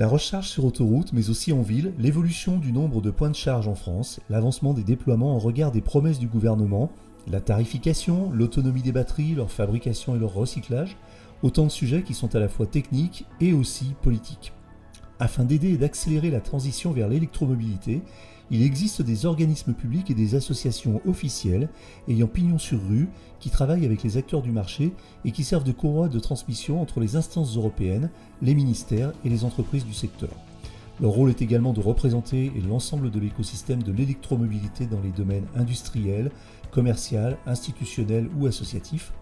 La recharge sur autoroute, mais aussi en ville, l'évolution du nombre de points de charge en France, l'avancement des déploiements en regard des promesses du gouvernement, la tarification, l'autonomie des batteries, leur fabrication et leur recyclage, autant de sujets qui sont à la fois techniques et aussi politiques. Afin d'aider et d'accélérer la transition vers l'électromobilité, il existe des organismes publics et des associations officielles ayant pignon sur rue qui travaillent avec les acteurs du marché et qui servent de courroie de transmission entre les instances européennes, les ministères et les entreprises du secteur. Leur rôle est également de représenter l'ensemble de l'écosystème de l'électromobilité dans les domaines industriels, commercial, institutionnel ou associatif.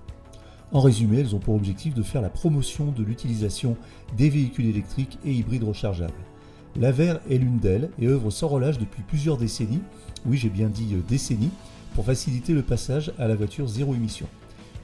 En résumé, elles ont pour objectif de faire la promotion de l'utilisation des véhicules électriques et hybrides rechargeables. L'AVER est l'une d'elles et œuvre sans relâche depuis plusieurs décennies, oui j'ai bien dit euh, décennies, pour faciliter le passage à la voiture zéro émission.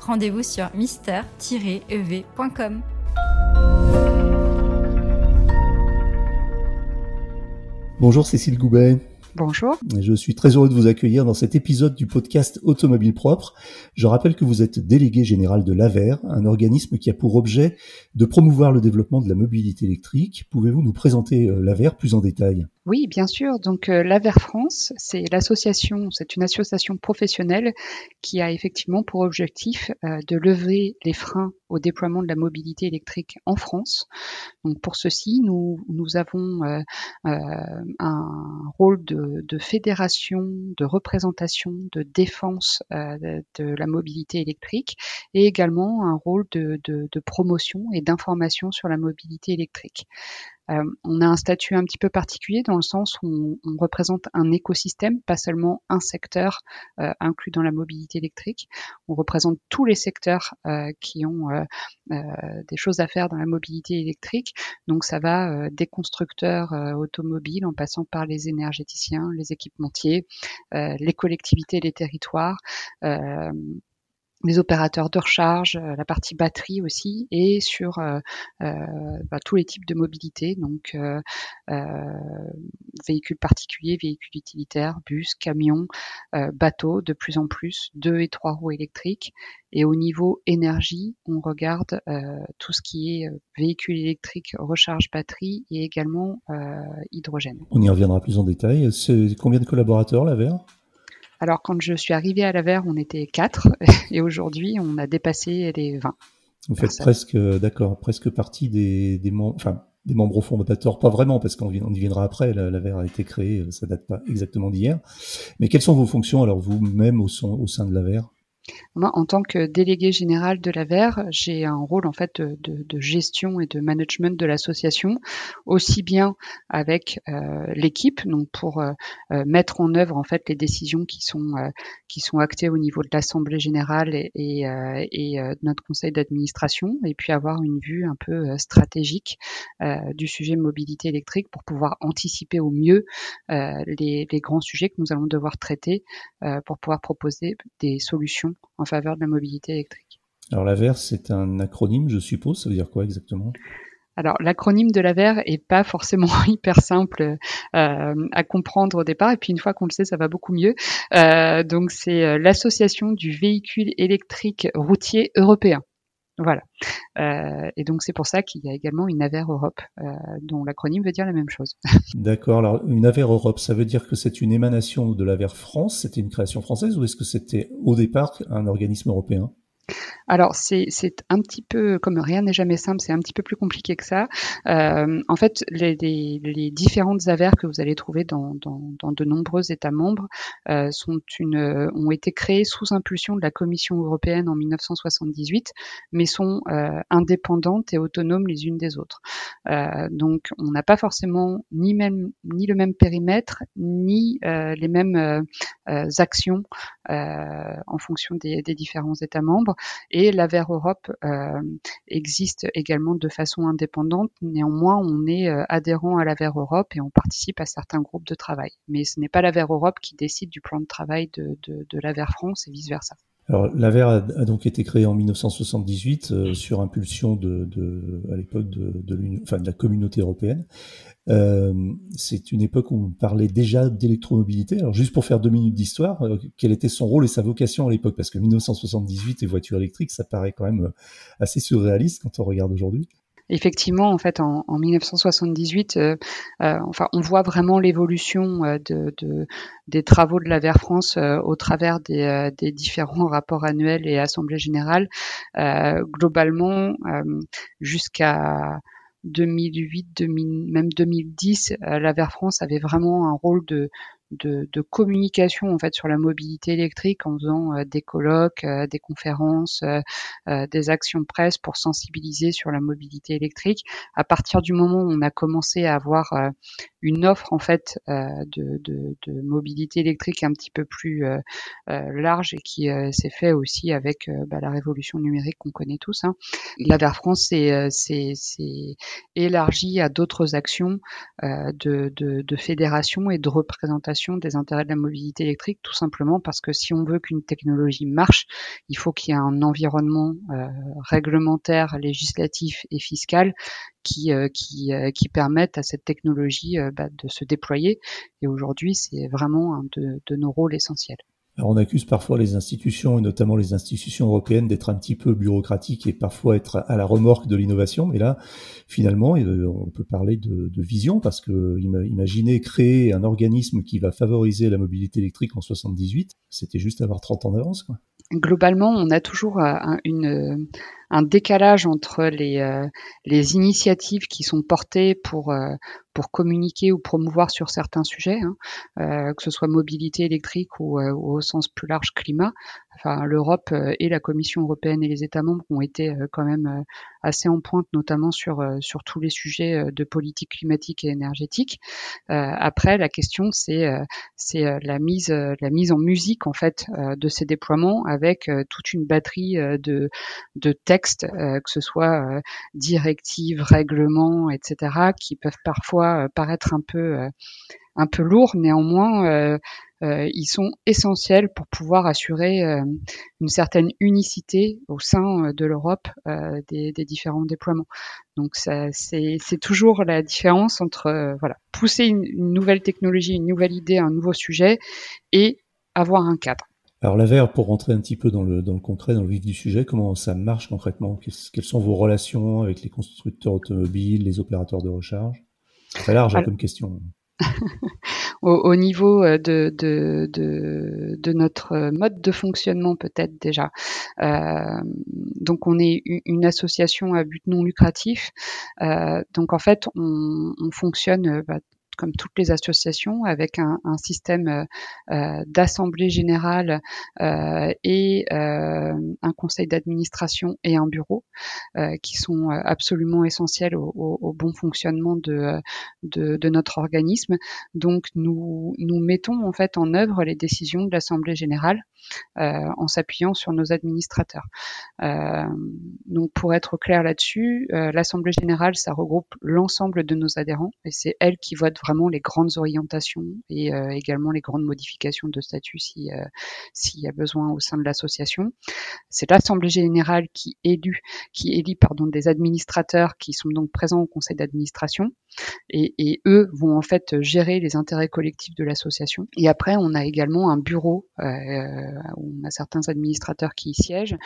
rendez-vous sur mister-ev.com. Bonjour Cécile Goubet. Bonjour. Je suis très heureux de vous accueillir dans cet épisode du podcast Automobile Propre. Je rappelle que vous êtes délégué général de l'AVER, un organisme qui a pour objet de promouvoir le développement de la mobilité électrique. Pouvez-vous nous présenter euh, l'AVER plus en détail? Oui, bien sûr. Donc euh, l'AVER France, c'est l'association, c'est une association professionnelle qui a effectivement pour objectif euh, de lever les freins au déploiement de la mobilité électrique en France. Donc pour ceci, nous, avons euh, un rôle de, fédération, de représentation, de défense de la mobilité électrique et également un rôle de promotion et d'information sur la mobilité électrique. Euh, on a un statut un petit peu particulier dans le sens où on, représente un écosystème, pas seulement un secteur euh, inclus dans la mobilité électrique. On représente tous les secteurs euh, qui ont des choses à faire dans la mobilité électrique. Donc ça va des constructeurs automobiles en passant par les énergéticiens, les équipementiers, les collectivités, les territoires les opérateurs de recharge, euh, la partie batterie aussi, et sur euh, euh, bah, tous les types de mobilité, donc véhicules particuliers, véhicules utilitaires, bus, camions, bateaux, de plus en plus, deux et trois roues électriques. Et au niveau énergie, on regarde tout ce qui est véhicules électriques, recharge batterie et également hydrogène. On y reviendra plus en détail. C'est combien de collaborateurs, la VR alors quand je suis arrivée à la Verre, on était quatre et aujourd'hui on a dépassé les 20. Vous faites presque, d'accord, presque partie des, membres, enfin des membres fondateurs, pas vraiment parce qu'on y viendra après. La, la a été créée, ça date pas exactement d'hier. Mais quelles sont vos fonctions alors vous-même au, au sein de la Verre moi, en tant que délégué général de la VER, j'ai un rôle en fait de, de, gestion et de management de l'association, aussi bien avec euh, l'équipe, donc pour euh, euh, mettre en œuvre en fait les décisions qui sont qui sont actées au niveau de l'assemblée générale et, et notre conseil d'administration, et puis avoir une vue un peu stratégique du sujet mobilité électrique pour pouvoir anticiper au mieux les grands sujets que nous allons devoir traiter pour pouvoir proposer des solutions en faveur de la mobilité électrique. Alors l'AVER, c'est un acronyme, je suppose. Ça veut dire quoi exactement? Alors l'acronyme de l'AVER est pas forcément hyper simple euh, à comprendre au départ, et puis une fois qu'on le sait, ça va beaucoup mieux. Euh, donc c'est euh, l'association du véhicule électrique routier européen. Voilà. Euh, et donc c'est pour ça qu'il y a également une AVER Europe, euh, dont l'acronyme veut dire la même chose. D'accord. Alors une AVER Europe, ça veut dire que c'est une émanation de l'AVER France, c'était une création française, ou est-ce que c'était au départ un organisme européen? Alors c'est un petit peu, comme rien n'est jamais simple, c'est un petit peu plus compliqué que ça. Euh, en fait, les, les, différentes avers que vous allez trouver dans, dans, de nombreux États membres euh, sont une, ont été créées sous impulsion de la Commission européenne en 1978, mais sont euh, indépendantes et autonomes les unes des autres. donc on n'a pas forcément ni même ni le même périmètre ni les mêmes actions en fonction des, différents États membres. Et l'AVER Europe existe également de façon indépendante. Néanmoins, on est adhérent à l'AVER Europe et on participe à certains groupes de travail. Mais ce n'est pas l'AVER Europe qui décide du plan de travail de, de, de l'AVER France et vice-versa. Alors, l'AVER a, donc été créé en 1978 euh, sur impulsion de, de à l'époque de, de, enfin, de la communauté européenne. Euh, c'est une époque où on parlait déjà d'électromobilité. Alors, juste pour faire deux minutes d'histoire, euh, quel était son rôle et sa vocation à l'époque? Parce que 1978 et voitures électriques, ça paraît quand même euh, assez surréaliste quand on regarde aujourd'hui effectivement, en fait, en, en 1978, euh, euh, enfin, on voit vraiment l'évolution euh, de, de, des travaux de la Vert France euh, au travers des, euh, des, différents rapports annuels et assemblées générales. globalement, jusqu'à 2008, 2000, même 2010, la Vert France avait vraiment un rôle de, de, de, communication en fait sur la mobilité électrique en faisant euh, des colloques, euh, des conférences, euh, des actions presse pour sensibiliser sur la mobilité électrique. À partir du moment où on a commencé à avoir une offre en fait de, de, de, mobilité électrique un petit peu plus large et qui s'est fait aussi avec bah, la révolution numérique qu'on connaît tous. Hein. La Vert France s'est élargie à d'autres actions de, de fédération et de représentation des intérêts de la mobilité électrique, tout simplement parce que si on veut qu'une technologie marche, il faut qu'il y ait un environnement euh, réglementaire, législatif et fiscal qui, euh, euh, qui permettent à cette technologie bah, de se déployer. Et aujourd'hui, c'est vraiment un de nos rôles essentiels. Alors on accuse parfois les institutions, et notamment les institutions européennes, d'être un petit peu bureaucratiques et parfois être à la remorque de l'innovation. Mais là, finalement, euh, on peut parler de, vision parce que imaginez créer un organisme qui va favoriser la mobilité électrique en 78, c'était juste avoir 30 ans d'avance. Globalement, on a toujours euh, une, un décalage entre les, euh, les initiatives qui sont portées pour, pour communiquer ou promouvoir sur certains sujets, hein, euh, que ce soit mobilité électrique ou, euh, au sens plus large climat. Enfin, l'Europe euh, et la Commission européenne et les États membres ont été euh, quand même assez en pointe, notamment sur sur tous les sujets de politique climatique et énergétique. après, la question c'est c'est la mise la mise en musique en fait de ces déploiements avec toute une batterie de de textes, que ce soit directives, règlements, etc., qui peuvent parfois euh, paraître un peu euh, un peu lourds, néanmoins, euh, ils sont essentiels pour pouvoir assurer une certaine unicité au sein de l'Europe des, des, différents déploiements. Donc c'est toujours la différence entre voilà pousser une, une, nouvelle technologie, une nouvelle idée, un nouveau sujet et avoir un cadre. Alors l'AVER, pour rentrer un petit peu dans le, dans le concret, dans le vif du sujet, comment ça marche concrètement? Quelles sont vos relations avec les constructeurs automobiles, les opérateurs de recharge? Très large comme question. au, au, niveau euh, de, de, de, de, notre mode de fonctionnement peut-être déjà. Euh, donc on est une association à but non lucratif. Euh, donc en fait on, on fonctionne bah, comme toutes les associations, avec un, un système euh, euh d'assemblée générale euh, et un conseil d'administration et un bureau, qui sont absolument essentiels au, au, au bon fonctionnement de, de, de, notre organisme. Donc nous, nous mettons en fait en œuvre les décisions de l'assemblée générale en s'appuyant sur nos administrateurs. donc pour être clair là-dessus, l'assemblée générale, ça regroupe l'ensemble de nos adhérents et c'est elle qui vote vraiment les grandes orientations et euh, également les grandes modifications de statut si euh, s'il y a besoin au sein de l'association. C'est l'assemblée générale qui élu qui élit pardon des administrateurs qui sont donc présents au conseil d'administration et, et, eux vont en fait gérer les intérêts collectifs de l'association. Et après on a également un bureau euh, où on a certains administrateurs qui y siègent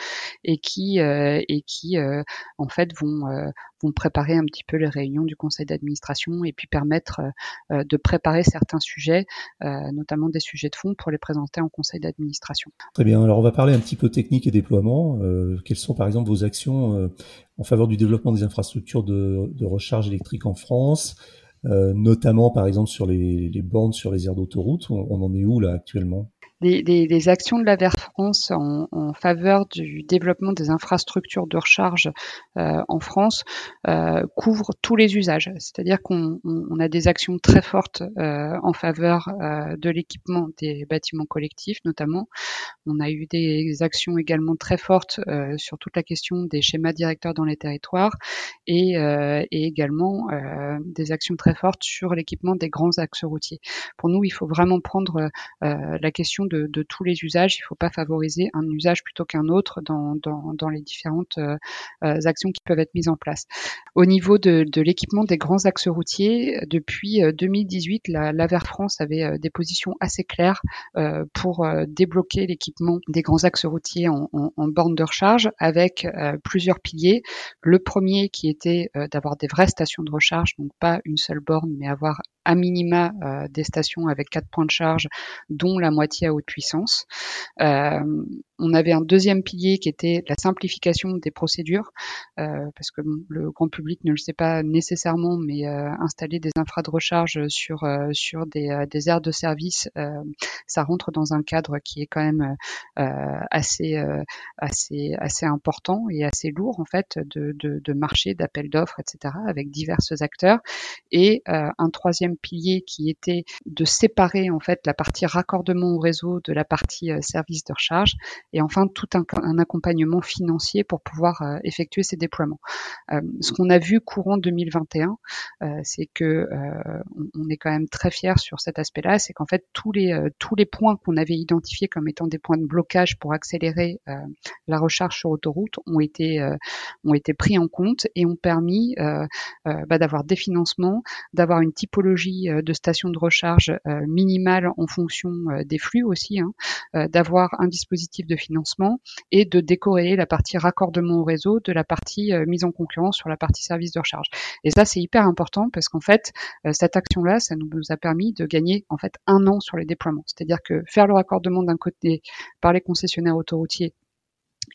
et qui et qui en fait vont vont préparer un petit peu les réunions du conseil d'administration et puis permettre euh, de préparer certains sujets, euh, notamment des sujets de fond, pour les présenter en conseil d'administration. Très bien. Alors on va parler un petit peu technique et déploiement. Euh, quelles sont par exemple vos actions en faveur du développement des infrastructures de, recharge électrique en France notamment par exemple sur les, les, bornes sur les aires d'autoroute? On, en est où là actuellement? Les, actions de la Vert France en, faveur du développement des infrastructures de recharge euh, en France euh, couvrent tous les usages. C'est-à-dire qu'on a des actions très fortes euh, en faveur de l'équipement des bâtiments collectifs, notamment. On a eu des actions également très fortes sur toute la question des schémas directeurs dans les territoires et, également des actions très fortes sur l'équipement des grands axes routiers. Pour nous, il faut vraiment prendre la question de, tous les usages. Il ne faut pas favoriser un usage plutôt qu'un autre dans, dans, les différentes euh, euh, actions qui peuvent être mises en place. Au niveau de, l'équipement des grands axes routiers, depuis 2018, euh, la, France avait des positions assez claires pour débloquer l'équipement des grands axes routiers en, en, borne de recharge avec plusieurs piliers. Le premier qui était d'avoir des vraies stations de recharge, donc pas une seule borne, mais avoir à minima des stations avec quatre points de charge, dont la moitié à haute puissance. Euh, on avait un deuxième pilier qui était la simplification des procédures, euh, parce que le grand public ne le sait pas nécessairement, mais euh, installer des infras de recharge sur sur des, des aires de service, ça rentre dans un cadre qui est quand même assez assez assez important et assez lourd en fait de, de, de marché, d'appels d'offres, etc. avec divers acteurs. Et un troisième pilier qui était de séparer en fait la partie raccordement au réseau de la partie service de recharge et enfin tout un, accompagnement financier pour pouvoir euh, effectuer ces déploiements. Euh, ce qu'on a vu courant 2021, euh, c'est que on, est quand même très fier sur cet aspect-là, c'est qu'en fait tous les tous les points qu'on avait identifiés comme étant des points de blocage pour accélérer la recharge sur autoroute ont été ont été pris en compte et ont permis bah, d'avoir des financements, d'avoir une typologie de stations de recharge minimale en fonction des flux aussi, hein, d'avoir un dispositif de financement et de décorréler la partie raccordement au réseau de la partie euh, mise en concurrence sur la partie service de recharge. Et ça, c'est hyper important parce qu'en fait, euh, cette action-là, ça nous a permis de gagner en fait un an sur les déploiements. C'est-à-dire que faire le raccordement d'un côté par les concessionnaires autoroutiers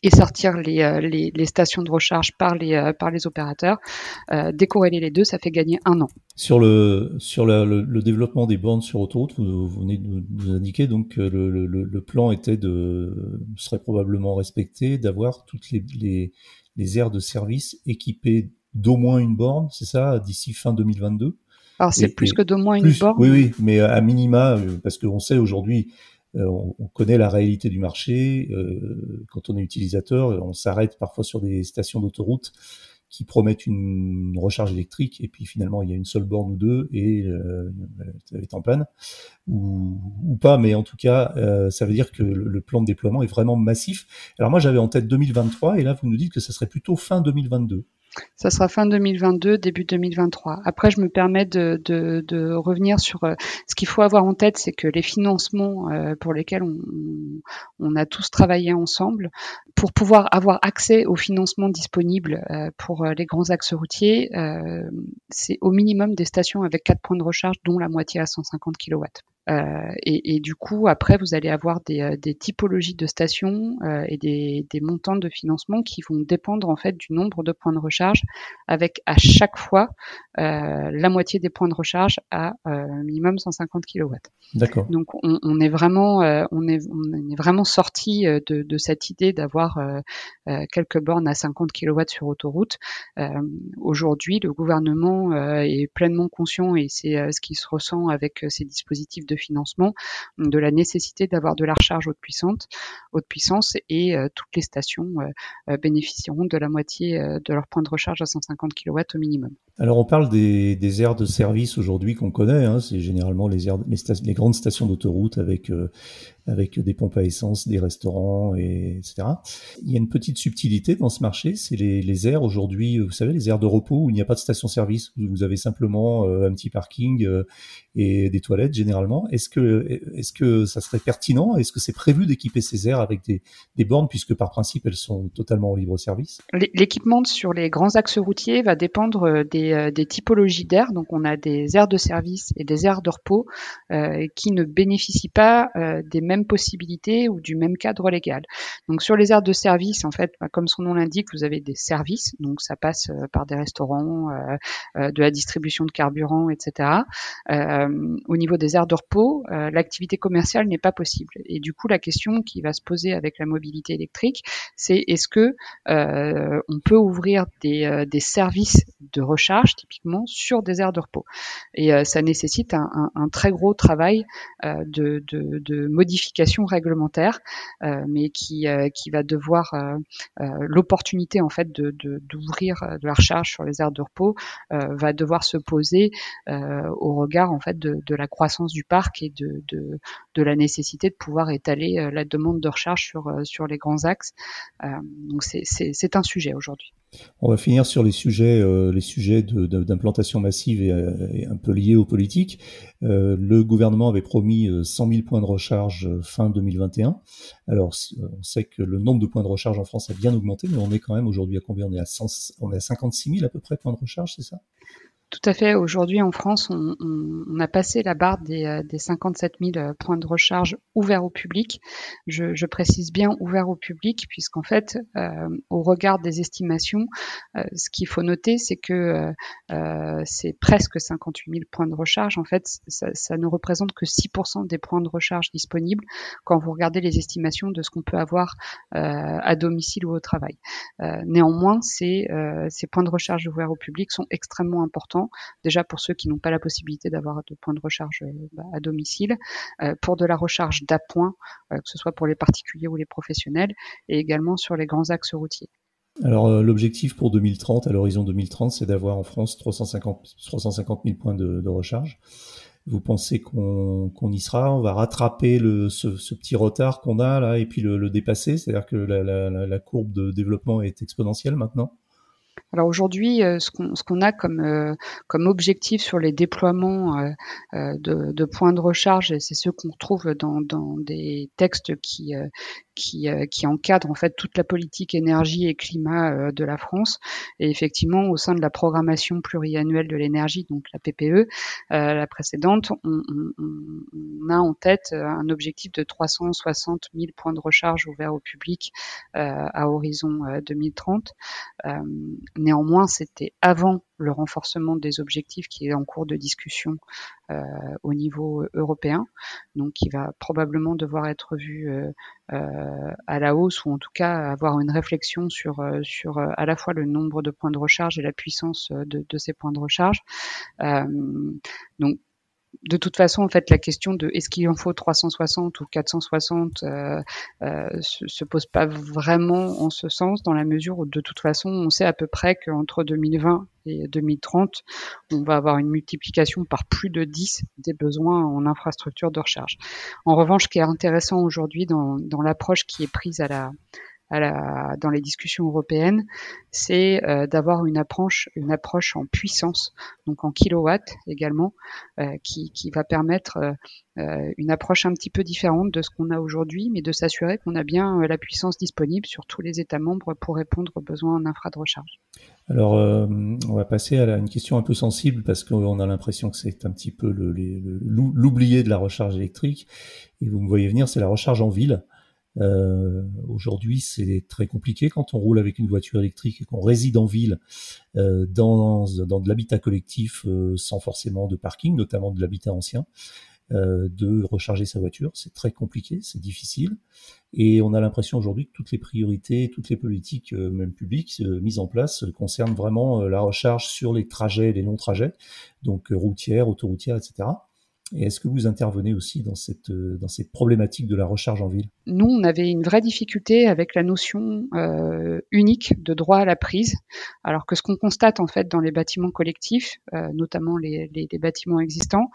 et sortir les, euh, les, les, stations de recharge par les, euh, par les opérateurs. Euh, décorréler les deux, ça fait gagner un an. Sur le, sur le, le, développement des bornes sur autoroute, vous, vous venez de nous indiquer donc le, le, le, plan était de serait probablement respecté d'avoir toutes les, les, les aires de service équipées d'au moins une borne, c'est ça, d'ici fin 2022. Alors c'est plus que d'au moins une borne? Oui, oui, mais à minima, parce qu'on sait aujourd'hui, euh, on, connaît la réalité du marché. Euh, quand on est utilisateur, on s'arrête parfois sur des stations d'autoroute qui promettent une recharge électrique et puis finalement il y a une seule borne ou deux et euh, elle est en panne ou, pas mais en tout cas ça veut dire que le, plan de déploiement est vraiment massif. Alors moi j'avais en tête 2023 et là vous nous dites que ça serait plutôt fin 2022. Ça sera fin 2022, début 2023. Après, je me permets de, revenir sur euh, ce qu'il faut avoir en tête, c'est que les financements euh, pour lesquels on, on, a tous travaillé ensemble, pour pouvoir avoir accès aux financements disponibles euh, pour les grands axes routiers, c'est au minimum des stations avec quatre points de recharge, dont la moitié à 150 kW. Euh, et, et, du coup, après, vous allez avoir des, euh, des typologies de stations euh, et des, des, montants de financement qui vont dépendre en fait du nombre de points de recharge, avec à chaque fois la moitié des points de recharge à minimum 150 kW. D'accord. Donc, on, on, est vraiment, on est, on est vraiment sorti de, de cette idée d'avoir quelques bornes à 50 kW sur autoroute. Aujourd'hui, le gouvernement est pleinement conscient et c'est ce qui se ressent avec ces dispositifs de de financement, de la nécessité d'avoir de la recharge haute puissante, haute puissance et euh, toutes les stations euh, euh, bénéficieront de la moitié de leur point de recharge à 150 kW au minimum. Alors on parle des, aires de service aujourd'hui qu'on connaît, hein. c'est généralement les, grandes stations d'autoroute avec avec des pompes à essence, des restaurants, et, etc. Il y a une petite subtilité dans ce marché, c'est les, aires aujourd'hui, vous savez, les aires de repos où il n'y a pas de station-service, où vous avez simplement un petit parking et des toilettes généralement. Est-ce que, est-ce que ça serait pertinent? Est-ce que c'est prévu d'équiper ces aires avec des, des, bornes puisque par principe elles sont totalement en libre service? L'équipement sur les grands axes routiers va dépendre des des, des typologies d'aires, donc on a des aires de service et des aires de repos qui ne bénéficient pas des mêmes possibilités ou du même cadre légal. Donc sur les aires de service, en fait, bah, comme son nom l'indique, vous avez des services, donc ça passe par des restaurants, de la distribution de carburant, etc. au niveau des aires de repos, l'activité commerciale n'est pas possible. Et du coup, la question qui va se poser avec la mobilité électrique, c'est est-ce que euh, on peut ouvrir euh, des, services de recharge typiquement sur des aires de repos. Et euh, ça nécessite un, très gros travail de, de, modification réglementaire, mais qui, qui va devoir l'opportunité en fait de d'ouvrir de, la recharge sur les aires de repos va devoir se poser au regard en fait de, la croissance du parc et de, de, de la nécessité de pouvoir étaler la demande de recharge sur, sur les grands axes. donc c'est un sujet aujourd'hui. On va finir sur les sujets, euh, les d'implantation massive euh, et, un peu liés aux politiques. Euh, le gouvernement avait promis 100 000 points de recharge fin 2021. Alors, on sait que le nombre de points de recharge en France a bien augmenté, mais on est quand même aujourd'hui à combien? On est à, 100, on est à 56 000 à peu près points de recharge, c'est ça? Tout à fait. Aujourd'hui, en France, on, a passé la barre des, euh, des 57 000 euh, points de recharge ouverts au public. Je, précise bien ouverts au public, puisqu'en fait, euh, au regard des estimations, ce qu'il faut noter, c'est que c'est presque 58 000 points de recharge. En fait, ça, ne représente que 6% des points de recharge disponibles quand vous regardez les estimations de ce qu'on peut avoir à domicile ou au travail. néanmoins, ces points de recharge ouverts au public sont extrêmement importants déjà pour ceux qui n'ont pas la possibilité d'avoir de points de recharge euh, bah, à domicile, euh, pour de la recharge d'appoint, euh, que ce soit pour les particuliers ou les professionnels, et également sur les grands axes routiers. Alors l'objectif pour 2030, à l'horizon 2030, c'est d'avoir en France 350, 350 000 points de, recharge. Vous pensez qu'on y sera? On va rattraper ce, petit retard qu'on a là et puis le, dépasser C'est-à-dire que la, courbe de développement est exponentielle maintenant? Alors aujourd'hui, euh, ce qu'on a comme, euh, comme objectif sur les déploiements euh, de, de, points de recharge, c'est ce qu'on retrouve dans, dans, des textes qui, qui, qui encadrent en fait toute la politique énergie et climat de la France. Et effectivement, au sein de la programmation pluriannuelle de l'énergie, donc la PPE, la précédente, on, on, on, a en tête un objectif de 360 000 points de recharge ouverts au public à horizon 2030 Néanmoins, c'était avant le renforcement des objectifs qui est en cours de discussion euh, au niveau européen, donc qui va probablement devoir être vu euh, euh, à la hausse ou en tout cas avoir une réflexion sur sur à la fois le nombre de points de recharge et la puissance de, de ces points de recharge. donc de toute façon, en fait, la question de est-ce qu'il en faut 360 ou 460 euh, euh, se, se, pose pas vraiment en ce sens, dans la mesure où de toute façon, on sait à peu près qu'entre 2020 et 2030, on va avoir une multiplication par plus de 10 des besoins en infrastructure de recharge. En revanche, ce qui est intéressant aujourd'hui dans l'approche qui est prise à la dans les discussions européennes, c'est euh, d'avoir une approche, en puissance, donc en kilowatts également, euh, qui, va permettre euh, une approche un petit peu différente de ce qu'on a aujourd'hui, mais de s'assurer qu'on a bien la puissance disponible sur tous les États membres pour répondre aux besoins en infra recharge. Alors, on va passer à une question un peu sensible parce qu'on a l'impression que c'est un petit peu l'oublié de la recharge électrique. Et vous me voyez venir, c'est la recharge en ville. Euh, Aujourd'hui, c'est très compliqué quand on roule avec une voiture électrique et qu'on réside en ville, euh, dans, dans de l'habitat collectif, euh, sans forcément de parking, notamment de l'habitat ancien, euh, de recharger sa voiture. C'est très compliqué, c'est difficile. Et on a l'impression aujourd'hui que toutes les priorités, toutes les politiques, euh, même publiques, mises en place, concernent vraiment la recharge sur les trajets, les longs trajets, donc routières, autoroutières, etc. Et est-ce que vous intervenez aussi dans cette, euh, dans cette problématique de la recharge en ville? Nous, on avait une vraie difficulté avec la notion euh, unique de droit à la prise, alors que ce qu'on constate en fait dans les bâtiments collectifs, euh, notamment les, les, les, bâtiments existants,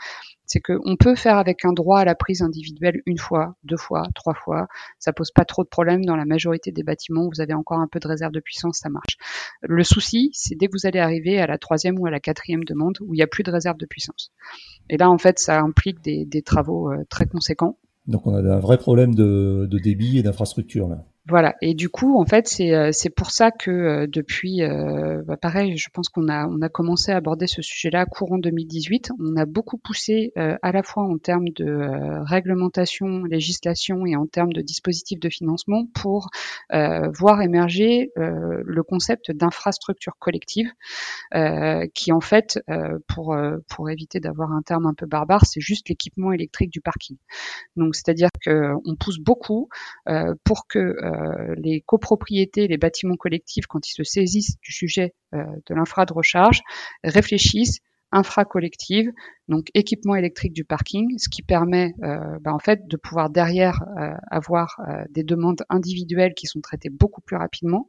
c'est qu'on peut faire avec un droit à la prise individuelle une fois, deux fois, trois fois. Ça pose pas trop de problèmes dans la majorité des bâtiments. Vous avez encore un peu de réserve de puissance, ça marche. Le souci, c'est dès que vous allez arriver à la troisième ou à la quatrième demande où il n'y a plus de réserve de puissance. Et là, en fait, ça implique des, travaux euh, très conséquents. Donc on a un vrai problème de, de débit et d'infrastructure là. Voilà. Et du coup, en fait, c'est euh, c'est pour ça que euh, depuis, euh, bah, pareil, je pense qu'on a on a commencé à aborder ce sujet-là courant 2018. On a beaucoup poussé à la fois en termes de réglementation, législation et en termes de dispositifs de financement pour voir émerger le concept d'infrastructure collective, qui en fait, pour pour éviter d'avoir un terme un peu barbare, c'est juste l'équipement électrique du parking. Donc, c'est-à-dire que on pousse beaucoup pour que euh, les copropriétés, les bâtiments collectifs, quand ils se saisissent du sujet euh, de l'infra de recharge, réfléchissent infra collective, donc équipement électrique du parking, ce qui permet euh, bah, en fait de pouvoir derrière euh, avoir euh, des demandes individuelles qui sont traitées beaucoup plus rapidement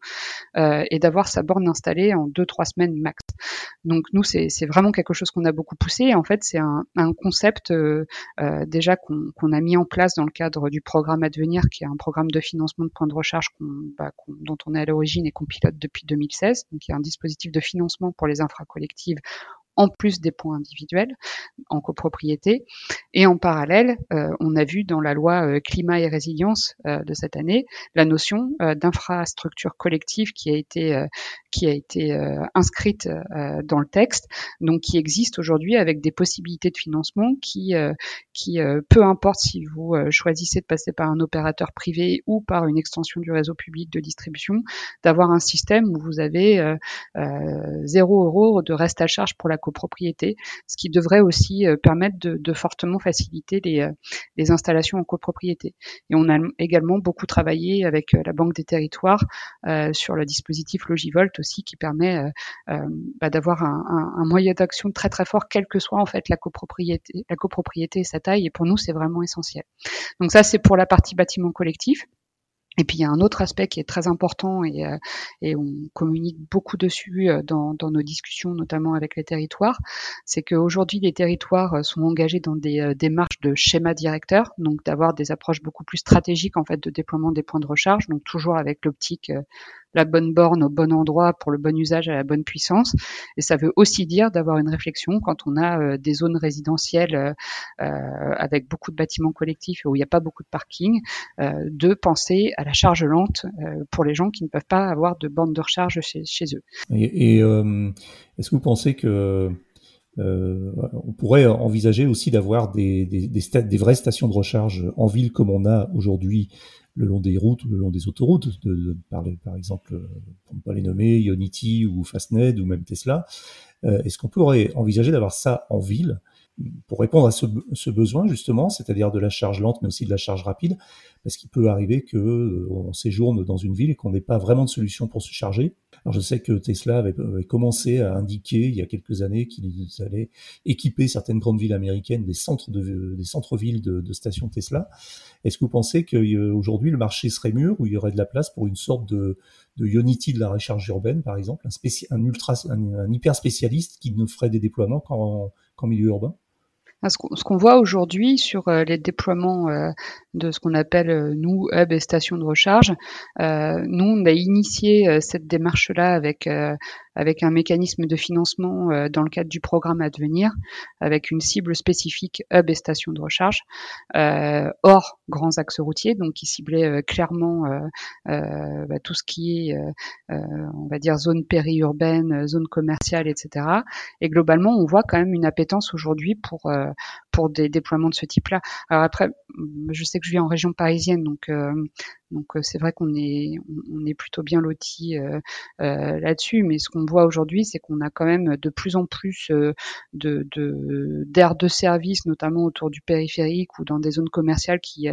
et d'avoir sa borne installée en deux trois semaines max. Donc nous c'est vraiment quelque chose qu'on a beaucoup poussé. en fait c'est un, concept déjà qu'on a mis en place dans le cadre du programme Advenir, qui est un programme de financement de points de recharge bah, dont on est à l'origine et qu'on pilote depuis 2016. Donc il y a un dispositif de financement pour les infra collectives en plus des points individuels en copropriété. Et en parallèle, euh, on a vu dans la loi euh, climat et résilience euh, de cette année la notion d'infrastructure collective qui a été qui a été inscrite dans le texte, donc qui existe aujourd'hui avec des possibilités de financement qui qui peu importe si vous choisissez de passer par un opérateur privé ou par une extension du réseau public de distribution, d'avoir un système où vous avez zéro euro de reste à charge pour la ce qui devrait aussi euh, permettre de, fortement faciliter euh, les, installations en copropriété. Et on a également beaucoup travaillé avec euh, la Banque des Territoires sur le dispositif Logivolt aussi, qui permet bah, d'avoir un, moyen d'action très très fort, quelle que soit en fait la copropriété, la copropriété et sa taille. Et pour nous, c'est vraiment essentiel. Donc ça, c'est pour la partie bâtiment collectif. Et puis il y a un autre aspect qui est très important et, euh, et on communique beaucoup dessus euh, dans, dans, nos discussions, notamment avec les territoires, c'est qu'aujourd'hui les territoires euh, sont engagés dans des démarches de schéma directeur, donc d'avoir des approches beaucoup plus stratégiques en fait de déploiement des points de recharge, donc toujours avec l'optique la bonne borne au bon endroit pour le bon usage à la bonne puissance. Et ça veut aussi dire d'avoir une réflexion quand on a euh, des zones résidentielles euh, euh, avec beaucoup de bâtiments collectifs où il n'y a pas beaucoup de parking, de penser à la charge lente pour les gens qui ne peuvent pas avoir de borne de recharge chez, eux. Et, est-ce que vous pensez que on pourrait envisager aussi d'avoir des, des, des, vraies stations de recharge en ville comme on a aujourd'hui le long des routes ou le long des autoroutes, par exemple, pour ne pas les nommer, Ionity ou Fastned ou même Tesla. Euh, est-ce qu'on pourrait envisager d'avoir ça en ville pour répondre à ce, besoin justement, c'est-à-dire de la charge lente mais aussi de la charge rapide, parce qu'il peut arriver que euh, séjourne dans une ville et qu'on n'ait pas vraiment de solution pour se charger. Je sais que Tesla avait, commencé à indiquer il y a quelques années qu'ils allaient équiper certaines grandes villes américaines des centres de, des centres-villes de, stations Tesla. Est-ce que vous pensez qu'aujourd'hui le marché serait mûr ou il y aurait de la place pour une sorte de, de Unity de la recharge urbaine par exemple, un, hyper spécialiste qui ne ferait des déploiements qu'en milieu urbain? Ce qu'on voit aujourd'hui sur euh, les déploiements euh, de ce qu'on appelle, euh, nous, hub et stations de recharge, nous, on a initié cette démarche-là avec, avec un mécanisme de financement dans le cadre du programme à devenir, avec une cible spécifique hub et stations de recharge, hors grands axes routiers, donc qui ciblait clairement bah, tout ce qui est, on va dire, zone périurbaine, zone commerciale, etc. Et globalement, on voit quand même une appétence aujourd'hui pour pour des déploiements de ce type-là. Alors après, je sais que je vis en région parisienne, donc euh, donc euh, c'est vrai qu'on est on est plutôt bien loti euh, là-dessus, mais ce qu'on voit aujourd'hui, c'est qu'on a quand même de plus en plus de d'aires de, service, notamment autour du périphérique ou dans des zones commerciales qui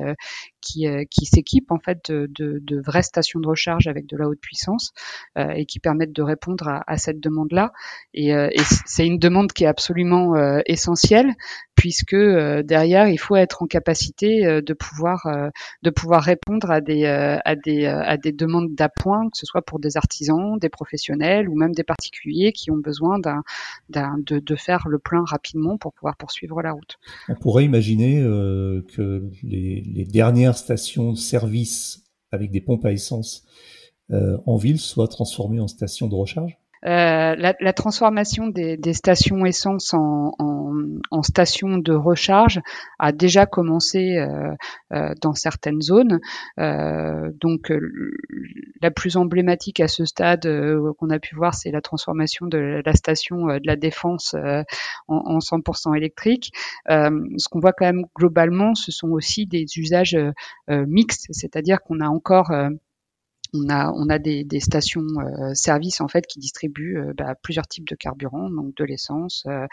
qui, qui s'équipent en fait de, de, vraies stations de recharge avec de la haute puissance et qui permettent de répondre à, à cette demande-là. Et, et c'est une demande qui est absolument essentielle puisque euh, derrière il faut être en capacité euh, de pouvoir euh, de pouvoir répondre à des à des à des demandes d'appoint, que ce soit pour des artisans, des professionnels ou même des particuliers qui ont besoin de, de faire le plein rapidement pour pouvoir poursuivre la route. On pourrait imaginer que les, dernières stations-service avec des pompes à essence en ville soient transformées en stations de recharge? Euh, la, la, transformation des, des, stations essence en, en, en, stations de recharge a déjà commencé euh, euh dans certaines zones. Euh, donc, la plus emblématique à ce stade qu'on a pu voir, c'est la transformation de la station de la Défense en, en 100% électrique. ce qu'on voit quand même globalement, ce sont aussi des usages mixtes, c'est-à-dire qu'on a encore on a, on a des, stations euh, services en fait qui distribuent euh, bah, plusieurs types de carburants, donc de l'essence, euh,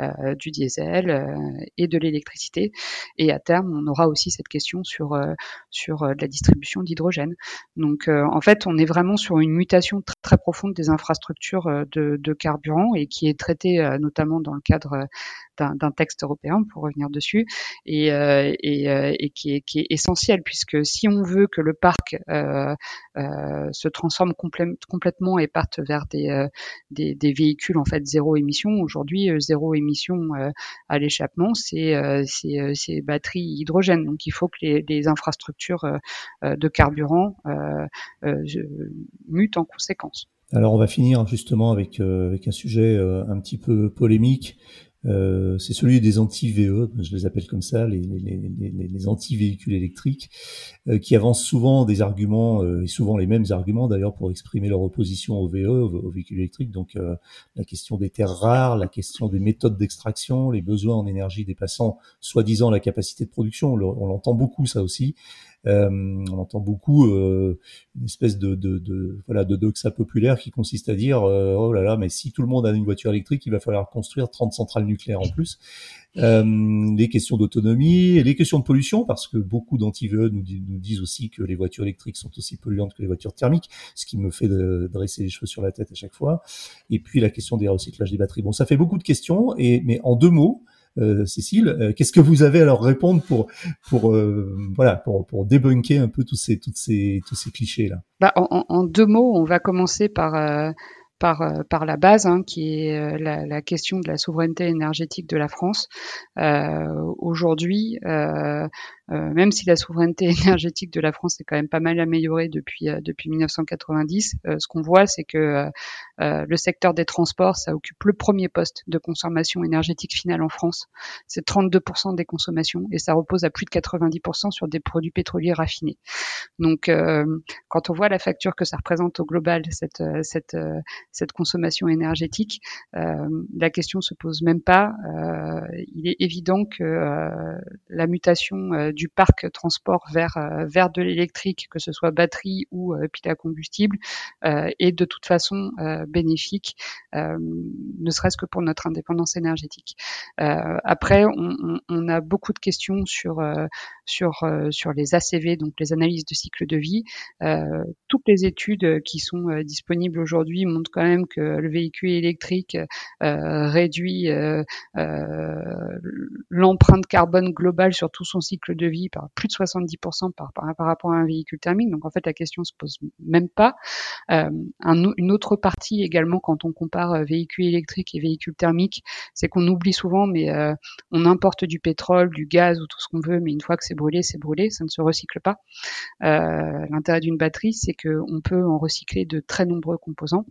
euh du diesel et de l'électricité. Et à terme, on aura aussi cette question sur sur la distribution d'hydrogène. Donc en fait, on est vraiment sur une mutation très, profonde des infrastructures de, de carburant et qui est traitée notamment dans le cadre d'un texte européen pour revenir dessus et, euh, euh, qui, est, essentiel puisque si on veut que le parc euh, se transforme complètement et parte vers des, véhicules en fait zéro émission aujourd'hui zéro émission à l'échappement c'est c'est batterie hydrogène donc il faut que les, les infrastructures de carburant mutent en conséquence. Alors on va finir justement avec, avec un sujet un petit peu polémique euh, c'est celui des anti-VE, je les appelle comme ça, les, les, les, les anti-véhicules électriques, euh, qui avancent souvent des arguments, euh, et souvent les mêmes arguments d'ailleurs, pour exprimer leur opposition au VE, aux, véhicules électriques. Donc la question des terres rares, la question des méthodes d'extraction, les besoins en énergie dépassant soi-disant la capacité de production, on l'entend beaucoup ça aussi. Euh, on entend beaucoup euh, une espèce de, voilà de doxa populaire qui consiste à dire euh, oh là là mais si tout le monde a une voiture électrique il va falloir construire 30 centrales nucléaires en plus les questions d'autonomie, les questions de pollution, parce que beaucoup d'anti nous, nous, disent aussi que les voitures électriques sont aussi polluantes que les voitures thermiques, ce qui me fait dresser les cheveux sur la tête à chaque fois. Et puis la question des recyclages des batteries. Bon, ça fait beaucoup de questions, et mais en deux mots, Cécile, euh, qu'est-ce que vous avez à leur répondre pour pour euh, voilà pour pour débunker un peu tous ces toutes ces tous ces clichés là bah, en, en, deux mots, on va commencer par par, par la base, hein, qui est la, la, question de la souveraineté énergétique de la France. Euh, Aujourd'hui, euh, euh, même si la souveraineté énergétique de la France est quand même pas mal améliorée depuis euh, depuis 1990, euh, ce qu'on voit, c'est que le secteur des transports, ça occupe le premier poste de consommation énergétique finale en France. C'est 32% des consommations et ça repose à plus de 90% sur des produits pétroliers raffinés. Donc, quand on voit la facture que ça représente au global cette cette cette consommation énergétique, la question se pose même pas. il est évident que la mutation du parc transport vers euh, vers de l'électrique, que ce soit batterie ou euh, pile à combustible, euh, est de toute façon bénéfique, ne serait-ce que pour notre indépendance énergétique. après, on, on, a beaucoup de questions sur sur sur les ACV, donc les analyses de cycle de vie. toutes les études qui sont disponibles aujourd'hui montrent quand même que le véhicule électrique réduit l'empreinte carbone globale sur tout son cycle de vie par plus de 70% par, par, rapport à un véhicule thermique. Donc en fait, la question se pose même pas. Euh, une autre partie également quand on compare euh, véhicule électrique et véhicule thermique, c'est qu'on oublie souvent, mais euh, on importe du pétrole, du gaz ou tout ce qu'on veut, mais une fois que c'est brûlé, c'est brûlé, ça ne se recycle pas. L'intérêt d'une batterie, c'est qu'on peut en recycler de très nombreux composants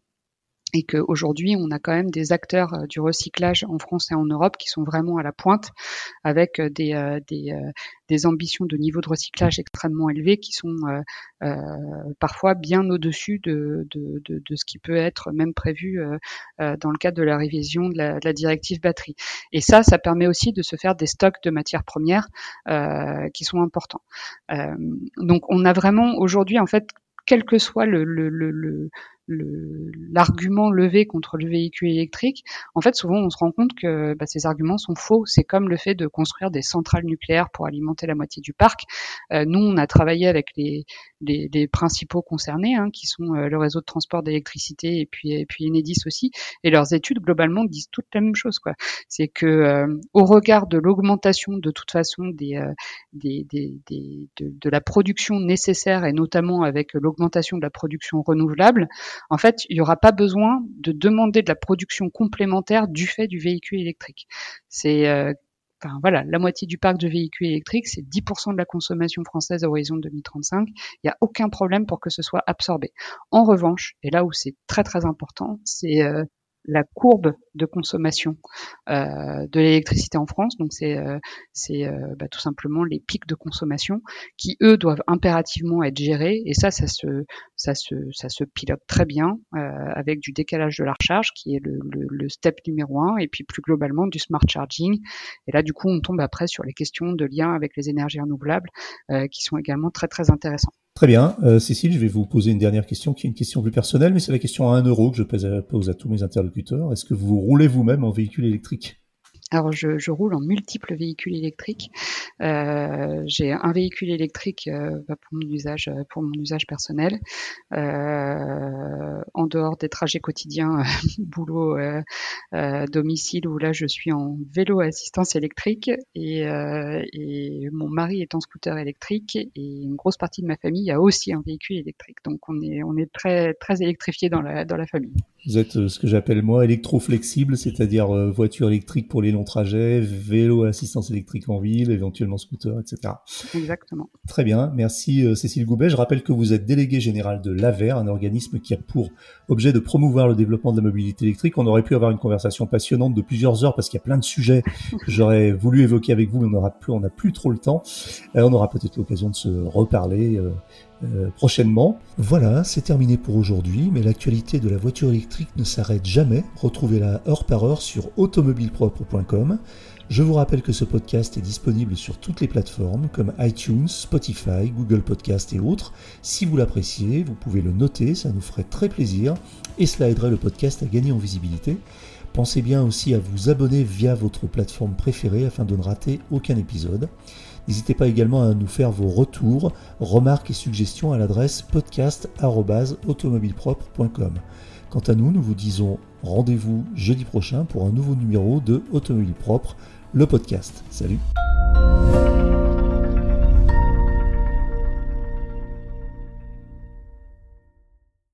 et qu'aujourd'hui, on a quand même des acteurs euh, du recyclage en France et en Europe qui sont vraiment à la pointe, avec euh, des, euh, des, des ambitions de niveau de recyclage extrêmement élevés qui sont euh, parfois bien au-dessus de, de, de, de, ce qui peut être même prévu euh, dans le cadre de la révision de la, de la, directive batterie. Et ça, ça permet aussi de se faire des stocks de matières premières euh, qui sont importants. donc, on a vraiment aujourd'hui, en fait, quel que soit le, le, le, l'argument levé contre le véhicule électrique, en fait, souvent, on se rend compte que bah, ces arguments sont faux. C'est comme le fait de construire des centrales nucléaires pour alimenter la moitié du parc. Euh, nous, on a travaillé avec les, les, les principaux concernés, hein, qui sont euh, le réseau de transport d'électricité et puis, et puis Enedis aussi, et leurs études globalement disent toutes la même chose. Quoi. C'est que euh, au regard de l'augmentation de toute façon des, des, des, des de, de la production nécessaire et notamment avec l'augmentation de la production renouvelable, en fait, il n'y aura pas besoin de demander de la production complémentaire du fait du véhicule électrique. C'est euh, enfin voilà, la moitié du parc de véhicules électriques, c'est 10% de la consommation française à horizon 2035. Il n'y a aucun problème pour que ce soit absorbé. En revanche, et là où c'est très très important, c'est la courbe de consommation euh, de l'électricité en France. Donc c'est euh, euh, bah, tout simplement les pics de consommation qui eux doivent impérativement être gérés. Et ça, ça se pilote très bien avec du décalage de la recharge qui est le, le, le, step numéro un, et puis plus globalement du smart charging. Et là, du coup, on tombe après sur les questions de lien avec les énergies renouvelables qui sont également très très intéressants. Très bien. Euh, Cécile, je vais vous poser une dernière question qui est une question plus personnelle, mais c'est la question à 1 euro que je pose à tous mes interlocuteurs. Est-ce que vous roulez vous-même en véhicule électrique? Alors je, je, roule en multiples véhicules électriques. Euh, j'ai un véhicule électrique euh, bah, pour mon usage pour mon usage personnel. Euh, en dehors des trajets quotidiens, boulot, euh, euh, domicile, où là je suis en vélo assistance électrique et, et, mon mari est en scooter électrique et une grosse partie de ma famille a aussi un véhicule électrique. Donc on est on est très très électrifié dans la dans la famille. Vous êtes ce que j'appelle moi électro-flexible, c'est-à-dire voiture électrique pour les trajet, vélo assistance électrique en ville, éventuellement scooter, etc. Exactement. Très bien, merci euh, Cécile Goubet. Je rappelle que vous êtes déléguée générale de l'AVER, un organisme qui a pour objet de promouvoir le développement de la mobilité électrique. On aurait pu avoir une conversation passionnante de plusieurs heures parce qu'il y a plein de sujets que j'aurais voulu évoquer avec vous, mais on n'aura plus, on n'a plus trop le temps. Euh, on aura peut-être l'occasion de se reparler. Euh, prochainement. Voilà, c'est terminé pour aujourd'hui, mais l'actualité de la voiture électrique ne s'arrête jamais. Retrouvez-la heure par heure sur automobilepropre.com. Je vous rappelle que ce podcast est disponible sur toutes les plateformes comme iTunes, Spotify, Google Podcast et autres. Si vous l'appréciez, vous pouvez le noter, ça nous ferait très plaisir et cela aiderait le podcast à gagner en visibilité. Pensez bien aussi à vous abonner via votre plateforme préférée afin de ne rater aucun épisode. N'hésitez pas également à nous faire vos retours, remarques et suggestions à l'adresse podcast.automobilepropre.com. Quant à nous, nous vous disons rendez-vous jeudi prochain pour un nouveau numéro de Automobile Propre, le podcast. Salut